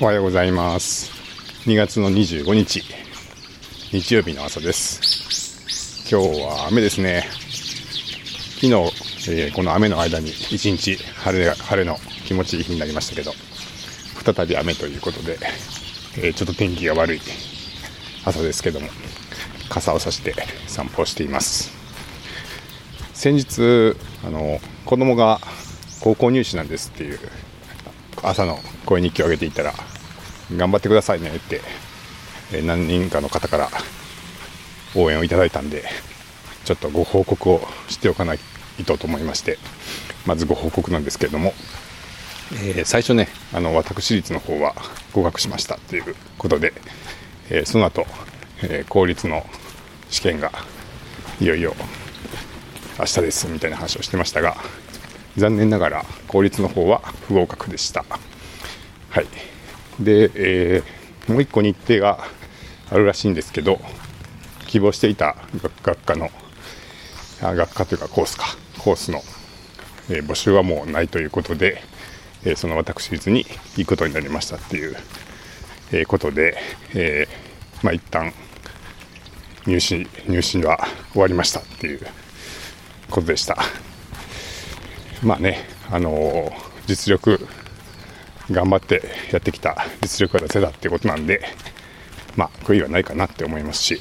おはようございます。2月の25日。日曜日の朝です。今日は雨ですね。昨日、えー、この雨の間に一日晴れ晴れの気持ちいい日になりましたけど再び雨ということで、えー、ちょっと天気が悪い朝ですけども傘を差して散歩をしています。先日あの子供が高校入試なんですっていう朝の声日記を上げていたら頑張ってくださいねって、何人かの方から応援をいただいたんでちょっとご報告をしておかないとと思いましてまずご報告なんですけれども、えー、最初ねあの私立の方は合格しましたということで、えー、その後、えー、公立の試験がいよいよ明日ですみたいな話をしてましたが残念ながら公立の方は不合格でした。はい。で、えー、もう1個日程があるらしいんですけど希望していた学科の学科というかコースか。コースの、えー、募集はもうないということで、えー、その私立に行くことになりましたっていう、えことで、えまあ一旦入試入試は終わりましたっていうことでした。まあねあの実力頑張ってやってきた実力が出せたっていうことなんでまあ悔いはないかなって思いますし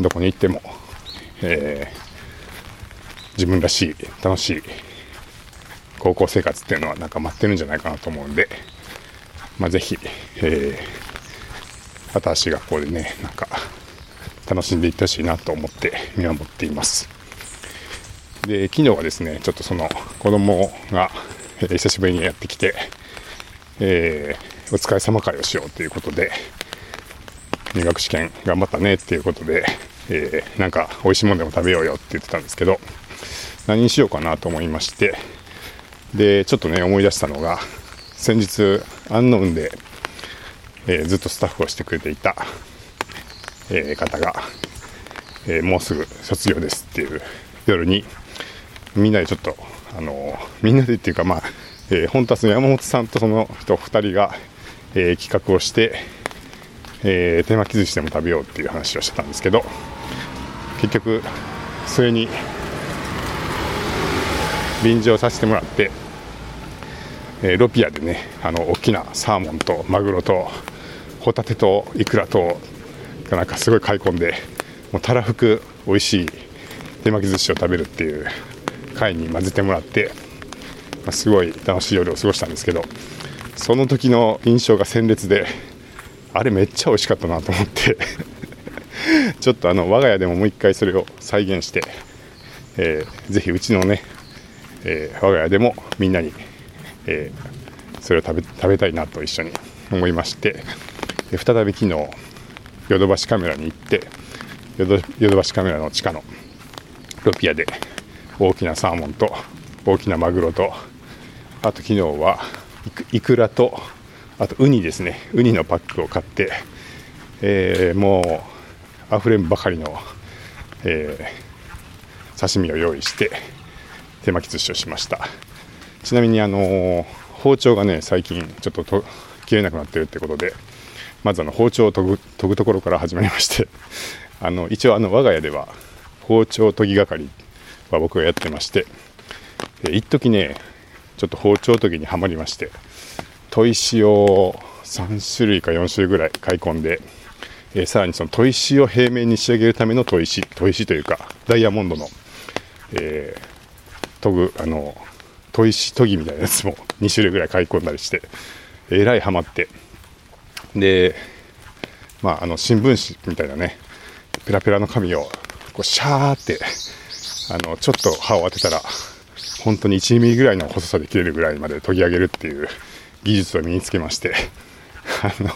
どこに行っても、えー、自分らしい楽しい高校生活っていうのはなんか待ってるんじゃないかなと思うんで、まあ、ぜひ、えー、新しい学校でねなんか楽しんでいってほしいなと思って見守っています。で昨日はですねちょっとその子供が、えー、久しぶりにやってきて、えー、お疲れ様会をしようということで入学試験頑張ったねっていうことで、えー、なんか美味しいものでも食べようよって言ってたんですけど、何にしようかなと思いまして、で、ちょっとね、思い出したのが、先日、アンノウンで、えー、ずっとスタッフをしてくれていた、えー、方が、えー、もうすぐ卒業ですっていう夜に、みんなでちょっと、あのみんなでっていうか、まあ、え本当はその山本さんとその人2人が、え企画をして、えー、手巻き寿司でも食べようっていう話をしてたんですけど結局それに便乗させてもらって、えー、ロピアでねあの大きなサーモンとマグロとホタテとイクラとなんかすごい買い込んでもうたらふく美味しい手巻き寿司を食べるっていう会に混ぜてもらって、まあ、すごい楽しい夜を過ごしたんですけどその時の印象が鮮烈であれめっちゃ美味しかったなと思って ちょっとあの我が家でももう一回それを再現して、えー、ぜひうちのね、えー、我が家でもみんなに、えー、それを食べ食べたいなと一緒に思いまして再び昨日ヨドバシカメラに行ってヨドヨドバシカメラの地下のロピアで大きなサーモンと大きなマグロとあと昨日はイクラとあとウニですね。ウニのパックを買って、えー、もうあふれんばかりの、えー、刺身を用意して手巻き寿司をしました。ちなみにあのー、包丁がね最近ちょっとと切れなくなってるってことでまずあの包丁を研ぐ研ぐところから始まりましてあの一応あの我が家では包丁研ぎ係は僕がやってまして一時ねちょっと包丁研ぎにはまりまして砥石を3種類か4種類ぐらい買い込んで、えー、さらにその砥石を平面に仕上げるための砥石砥石というかダイヤモンドの、えー、研ぐあの砥石研ぎみたいなやつも 2種類ぐらい買い込んだりしてえらいハマってでまああの新聞紙みたいなねペラペラの紙をこうシャーってあのちょっと刃を当てたら本当に1ミリぐらいの細さで切れるぐらいまで研ぎ上げるっていう技術を身につけましてあの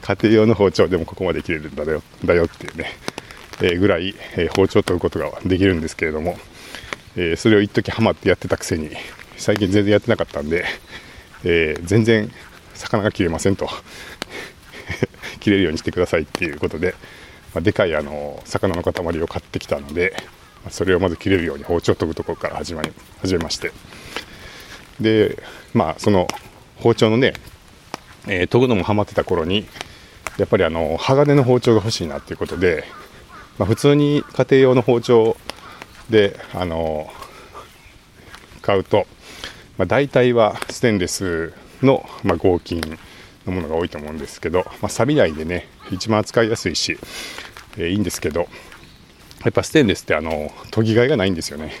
家庭用の包丁でもここまで切れるんだよだよっていうね、えー、ぐらい、えー、包丁を研ぐことができるんですけれども、えー、それを一時ハマってやってたくせに最近全然やってなかったんで、え全然魚が切れませんと 切れるようにしてくださいっていうことで、まあ、でかいあの魚の塊を買ってきたのでそれをまず切れるように包丁を研ぐところから始まり始めまして。でまあその包丁のね、えー、研ぐのもハマってた頃にやっぱりあの鋼の包丁が欲しいなっていうことで、まあ、普通に家庭用の包丁であの買うと、まあ、大体はステンレスの、まあ、合金のものが多いと思うんですけど、まあ、錆びないでね一番扱いやすいし、えー、いいんですけどやっぱステンレスってあの研ぎがいがないんですよね。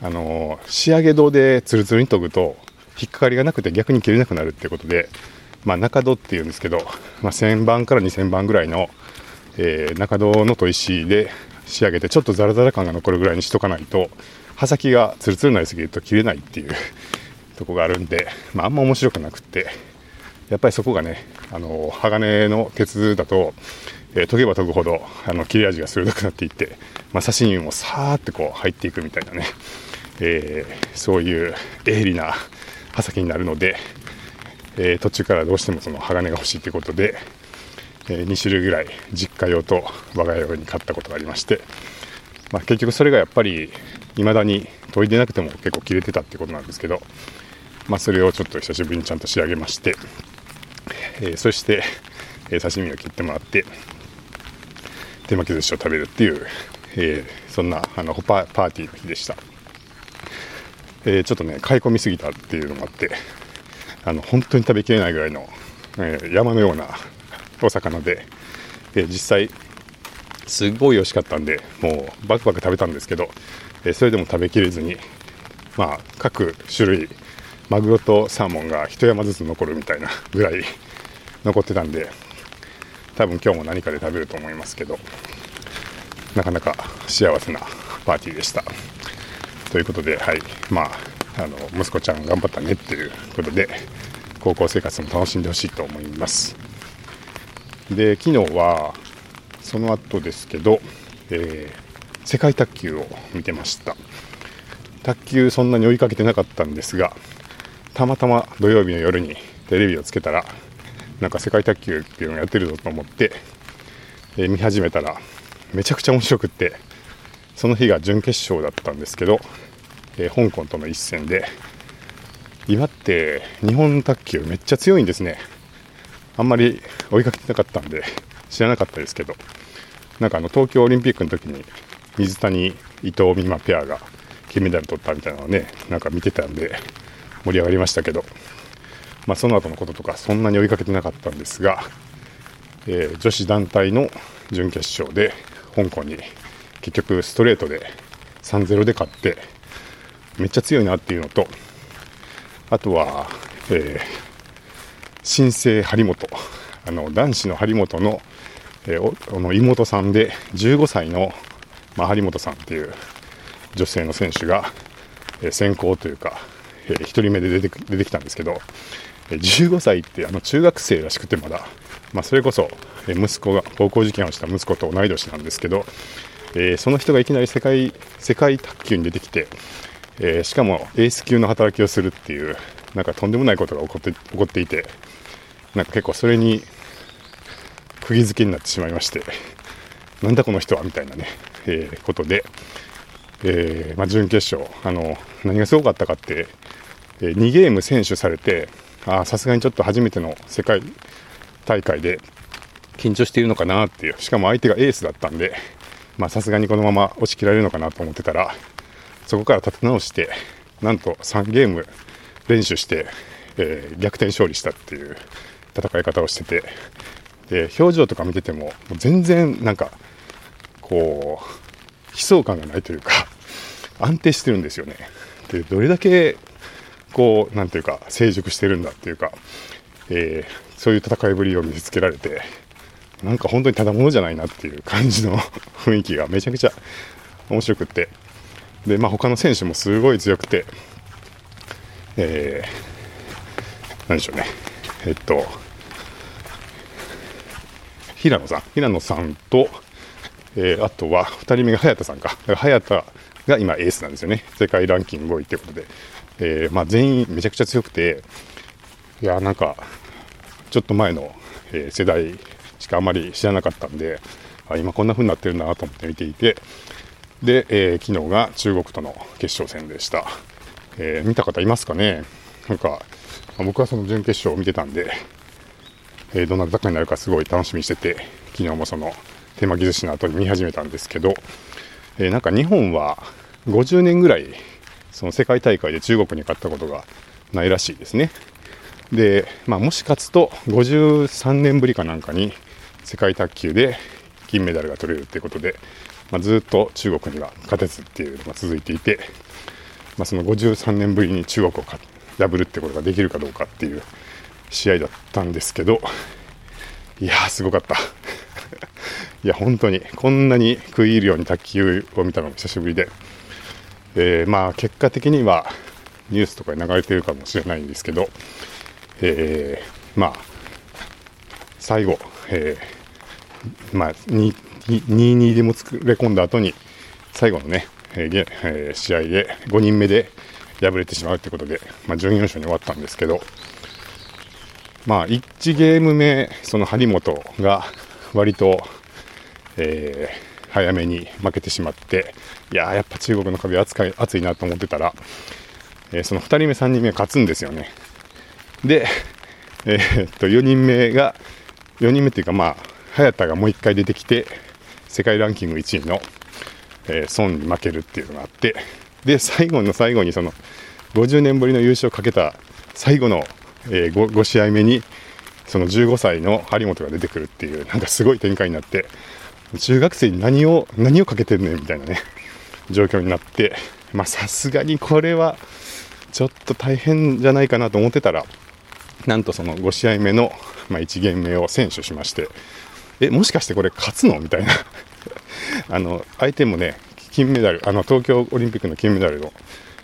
あの仕上げ銅でツルツルに研ぐと引っかかりがなくて逆に切れなくなるってことでまあ、中戸っていうんですけど、まあ、1000番から2000番ぐらいの、えー、中戸の砥石で仕上げてちょっとザラザラ感が残るぐらいにしとかないと刃先がツルツルになりすぎると切れないっていうとこがあるんで、まあ、あんま面白くなくってやっぱりそこがねあの鋼の鉄だと、えー、研げば研ぐほどあの切れ味が鋭くなっていって、まあ、刺身もさーってこう入っていくみたいなね、えー、そういう鋭利な刃先になるのでえー、途中からどうしてもその鋼が欲しいということで、えー、2種類ぐらい実家用と我が家用に買ったことがありまして、まあ、結局それがやっぱり未だに研いでなくても結構切れてたってことなんですけど、まあ、それをちょっと久しぶりにちゃんと仕上げまして、え、そして、え刺身を切ってもらって手巻き寿司を食べるっていう、えそんなあのパパーティーの日でした。えちょっとね買い込みすぎたっていうのもあってあの本当に食べきれないぐらいの、えー、山のようなお魚で、え、実際すごい美味しかったんでもうバクバク食べたんですけど、え、それでも食べきれずにまあ各種類マグロとサーモンが一山ずつ残るみたいなぐらい残ってたんで多分今日も何かで食べると思いますけどなかなか幸せなパーティーでした。ということではい。まああの息子ちゃん頑張ったねっていうことで高校生活も楽しんでほしいと思います。で昨日はその後ですけど、えー、世界卓球を見てました。卓球そんなに追いかけてなかったんですがたまたま土曜日の夜にテレビをつけたらなんか世界卓球っていうのをやってるぞと思って、えー、見始めたらめちゃくちゃ面白くってその日が準決勝だったんですけどえー、香港との一戦で今って日本卓球めっちゃ強いんですね。あんまり追いかけてなかったんで知らなかったですけどなんかあの東京オリンピックの時に水谷伊藤美誠ペアが金メダル取ったみたいなのをねなんか見てたんで盛り上がりましたけど、まあ、その後のこととかそんなに追いかけてなかったんですが、えー、女子団体の準決勝で香港に結局ストレートで3-0で勝ってめっちゃ強いなっていうのと、あとは、えー、新生張本、あの男子の張本の,、えー、の妹さんで15歳の、まあ、張本さんっていう女性の選手が、えー、先行というか、えー、1人目で出て出てきたんですけど、15歳ってあの中学生らしくてまだ、まあ、それこそ、息子が高校受験をした息子と同い年なんですけど、えー、その人がいきなり世界世界卓球に出てきて、えー、しかもエース級の働きをするっていうなんかとんでもないことが起こって起こっていてなんか結構それに釘付けになってしまいましてなんだこの人はみたいなね、えー、ことで、え、まあ、準決勝あの何がすごかったかって、え、2ゲーム先取されてあさすがにちょっと初めての世界大会で緊張しているのかなっていうしかも相手がエースだったんでまさすがにこのまま押し切られるのかなと思ってたらそこから立て直して、なんと3ゲーム練習して、えー、逆転勝利したっていう戦い方をしてて、で、表情とか見てても、全然なんか、こう、悲壮感がないというか、安定してるんですよね。で、どれだけ、こう、なんていうか、成熟してるんだっていうか、えー、そういう戦いぶりを見せつけられて、なんか本当にただものじゃないなっていう感じの 雰囲気がめちゃくちゃ面白くって、で、まあ、他の選手もすごい強くて、えー、何でしょうね、えっと、平野さん、平野さんと、えー、あとは2人目が早田さんか、早田が今エースなんですよね、世界ランキング5位ということで、えー、まあ、全員めちゃくちゃ強くて、いや、なんか、ちょっと前の、えー、世代しかあまり知らなかったんで、あ今こんな風になってるんだなと思って見ていて、で、えー、昨日が中国との決勝戦でした。えー、見た方いますかね？なんか、僕はその準決勝を見てたんで、えー、どんな戦いになるかすごい楽しみにしてて、昨日もその手巻き寿司の後に見始めたんですけど、えー、なんか日本は50年ぐらいその世界大会で中国に勝ったことがないらしいですね。で、まあ、もし勝つと53年ぶりかなんかに世界卓球で金メダルが取れるということで、まあ、ずっと中国には勝てずっていうのが続いていて、まあ、その53年ぶりに中国を破るってことができるかどうかっていう試合だったんですけど、いやー、すごかった。いや、本当に、こんなに食い入るように卓球を見たのも久しぶりで、えー、まあ、結果的にはニュースとかに流れてるかもしれないんですけど、えー、まあ、最後、えー、まあ、2-2でも作れ込んだ後に、最後のね、えーえー、試合で5人目で敗れてしまうということで、まあ、準優勝に終わったんですけど、まあ、1ゲーム目、その張本が割と、えー、早めに負けてしまって、いややっぱ中国の壁熱い熱いなと思ってたら、えー、その2人目、3人目勝つんですよね。で、えー、っと、4人目が、4人目っていうか、まあ、早田がもう1回出てきて、世界ランキング1位の、えー、孫に負けるっていうのがあって、で、最後の最後にその、50年ぶりの優勝をかけた最後のえー、5, 5試合目にその15歳の張本が出てくるっていうなんかすごい展開になって中学生に何を何をかけてんねんみたいなね状況になってまあさすがにこれはちょっと大変じゃないかなと思ってたらなんとその5試合目の、まあ、1ゲーム目を選手しましてえもしかしてこれ勝つのみたいな。あの相手もね金メダルあの東京オリンピックの金メダルの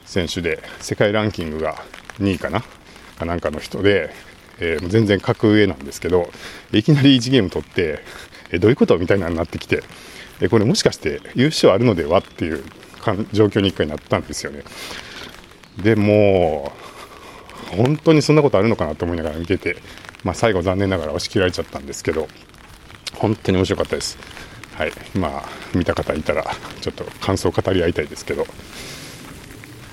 選手で世界ランキングが2位かなかなんかの人で、えー、全然格上なんですけど、いきなり1ゲーム取って、えどういうことみたいなのになってきて、えこれもしかして優勝あるのではっていう状況に1回なったんですよね。でも本当にそんなことあるのかなと思いながら見てて、まあ、最後残念ながら押し切られちゃったんですけど、本当に面白かったです。はい。まあ、見た方いたら、ちょっと感想を語り合いたいですけど、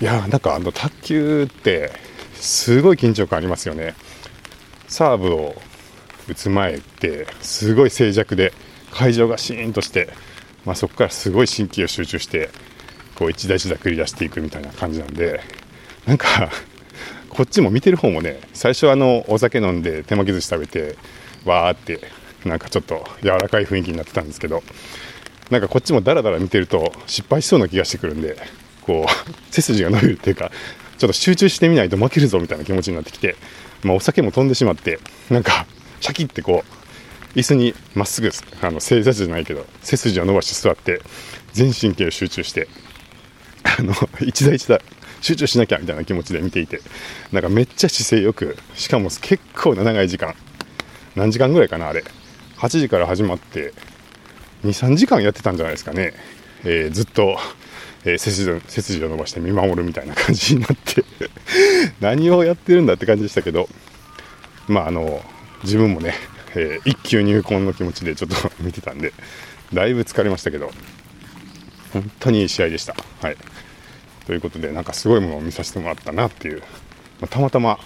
いやなんかあの卓球って、すごい緊張感ありますよね。サーブを打つ前ってすごい静寂で会場がシーンとして、まあ、そこからすごい神経を集中してこう一打一打繰り出していくみたいな感じなんでなんか こっちも見てる方もね最初あのお酒飲んで手巻き寿司食べてわーってなんかちょっと柔らかい雰囲気になってたんですけどなんかこっちもダラダラ見てると失敗しそうな気がしてくるんでこう 背筋が伸びるっていうかちょっと集中してみないと負けるぞみたいな気持ちになってきて、まあ、お酒も飛んでしまって、なんか、シャキってこう、椅子にまっすぐ、あの、正座じゃないけど、背筋を伸ばして座って、全神経を集中して、あの、一打一打、集中しなきゃみたいな気持ちで見ていて、なんかめっちゃ姿勢よく、しかも結構な長い時間、何時間ぐらいかな、あれ。8時から始まって、2、3時間やってたんじゃないですかね。えー、ずっと、えー、背筋背筋を伸ばして見守るみたいな感じになって 何をやってるんだって感じでしたけど、まあ、あの自分もね、えー、一級入魂の気持ちでちょっと 見てたんでだいぶ疲れましたけど本当にいい試合でした。はい、ということでなんかすごいものを見させてもらったなっていう、まあ、たまたま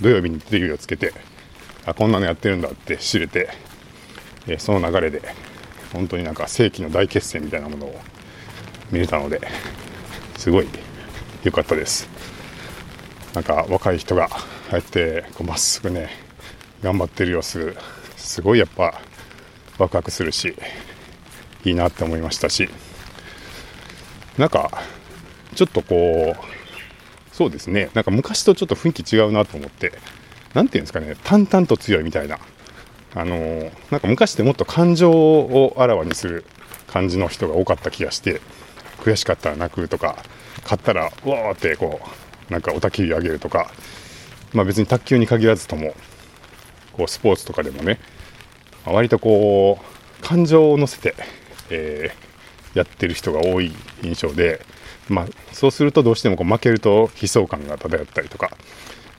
土曜日にテレビをつけてあこんなのやってるんだって知れて、えー、その流れで本当になんか世紀の大決戦みたいなものを見れたのですごい良かったですなんか若い人がああやってまっすぐね頑張ってる様子すごいやっぱワクワクするしいいなって思いましたし。なんかちょっとこうそうですね。なんか昔とちょっと雰囲気違うなと思って。何て言うんですかね。淡々と強いみたいな。あのー、なんか昔ってもっと感情をあらわにする感じの人が多かった気がして悔しかったら泣くとか勝ったらわーってこうなんか雄たきり上げるとか、まあ、別に卓球に限らずともこうスポーツとかでもね、まあ、割とこう感情を乗せて、えー、やってる人が多い印象で、まあ、そうするとどうしてもこう負けると悲壮感が漂ったりとか、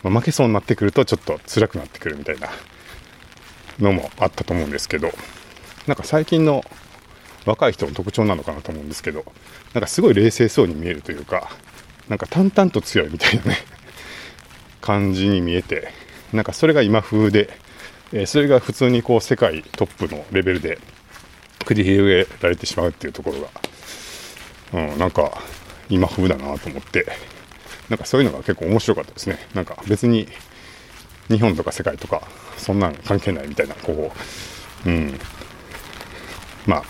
まあ、負けそうになってくるとちょっと辛くなってくるみたいなのもあったと思うんですけどなんか最近の若い人の特徴なのかなと思うんですけど、なんかすごい冷静そうに見えるというか、なんか淡々と強いみたいなね、感じに見えて、なんかそれが今風で、え、それが普通にこう世界トップのレベルで繰り広げられてしまうっていうところが、うん、なんか今風だなと思って、なんかそういうのが結構面白かったですね。なんか別に日本とか世界とかそんなん関係ないみたいな、こう、うん、まあ、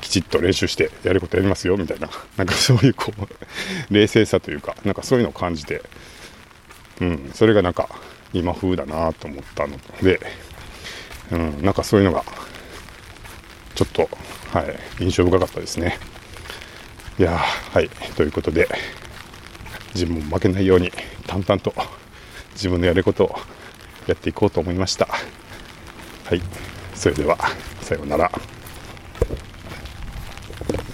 きちっと練習してやることやりますよみたいな、なんかそういうこう、冷静さというか、なんかそういうのを感じて、うん、それがなんか今風だなと思ったので、うん、なんかそういうのが、ちょっと、はい、印象深かったですね。いやはい、ということで、自分も負けないように、淡々と自分のやることをやっていこうと思いました。はい、それでは、さようなら。